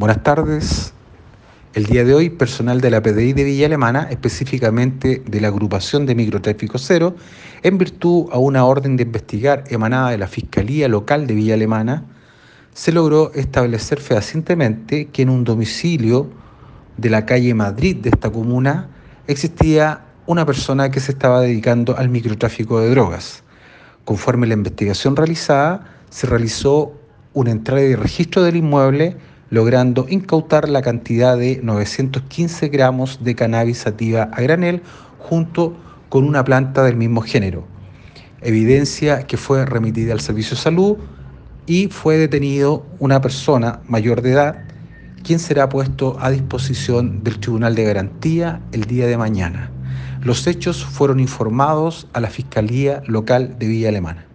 Buenas tardes. El día de hoy, personal de la PDI de Villa Alemana, específicamente de la agrupación de microtráfico cero, en virtud a una orden de investigar emanada de la Fiscalía Local de Villa Alemana, se logró establecer fehacientemente que en un domicilio de la calle Madrid de esta comuna existía una persona que se estaba dedicando al microtráfico de drogas. Conforme la investigación realizada, se realizó una entrada de registro del inmueble logrando incautar la cantidad de 915 gramos de cannabis sativa a granel junto con una planta del mismo género. Evidencia que fue remitida al Servicio de Salud y fue detenido una persona mayor de edad, quien será puesto a disposición del Tribunal de Garantía el día de mañana. Los hechos fueron informados a la Fiscalía Local de Villa Alemana.